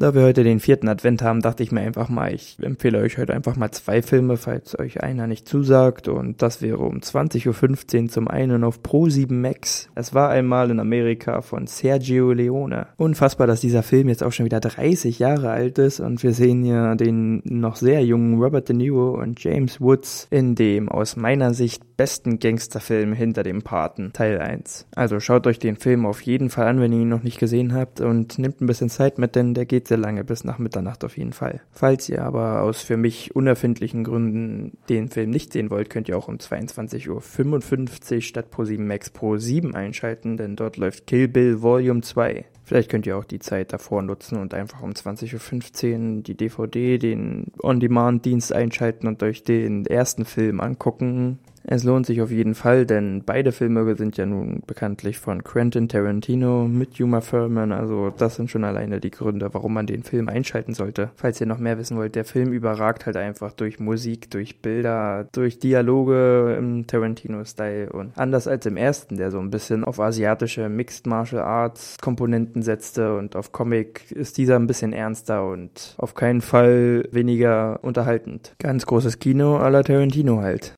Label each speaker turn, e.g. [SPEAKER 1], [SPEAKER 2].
[SPEAKER 1] Da wir heute den vierten Advent haben, dachte ich mir einfach mal, ich empfehle euch heute einfach mal zwei Filme, falls euch einer nicht zusagt. Und das wäre um 20.15 Uhr zum einen auf Pro7 Max. Es war einmal in Amerika von Sergio Leone. Unfassbar, dass dieser Film jetzt auch schon wieder 30 Jahre alt ist und wir sehen ja den noch sehr jungen Robert De Niro und James Woods in dem aus meiner Sicht besten Gangsterfilm hinter dem Paten, Teil 1. Also schaut euch den Film auf jeden Fall an, wenn ihr ihn noch nicht gesehen habt und nehmt ein bisschen Zeit mit, denn der geht sehr lange, bis nach Mitternacht auf jeden Fall. Falls ihr aber aus für mich unerfindlichen Gründen den Film nicht sehen wollt, könnt ihr auch um 22.55 Uhr statt Pro 7 Max Pro 7 einschalten, denn dort läuft Kill Bill Volume 2. Vielleicht könnt ihr auch die Zeit davor nutzen und einfach um 20.15 Uhr die DVD, den On-Demand-Dienst einschalten und euch den ersten Film angucken. Es lohnt sich auf jeden Fall, denn beide Filme sind ja nun bekanntlich von Quentin Tarantino mit Uma Thurman, also das sind schon alleine die Gründe, warum man den Film einschalten sollte. Falls ihr noch mehr wissen wollt, der Film überragt halt einfach durch Musik, durch Bilder, durch Dialoge im Tarantino-Style und anders als im ersten, der so ein bisschen auf asiatische Mixed Martial Arts Komponenten setzte und auf Comic ist dieser ein bisschen ernster und auf keinen Fall weniger unterhaltend. Ganz großes Kino à la Tarantino halt.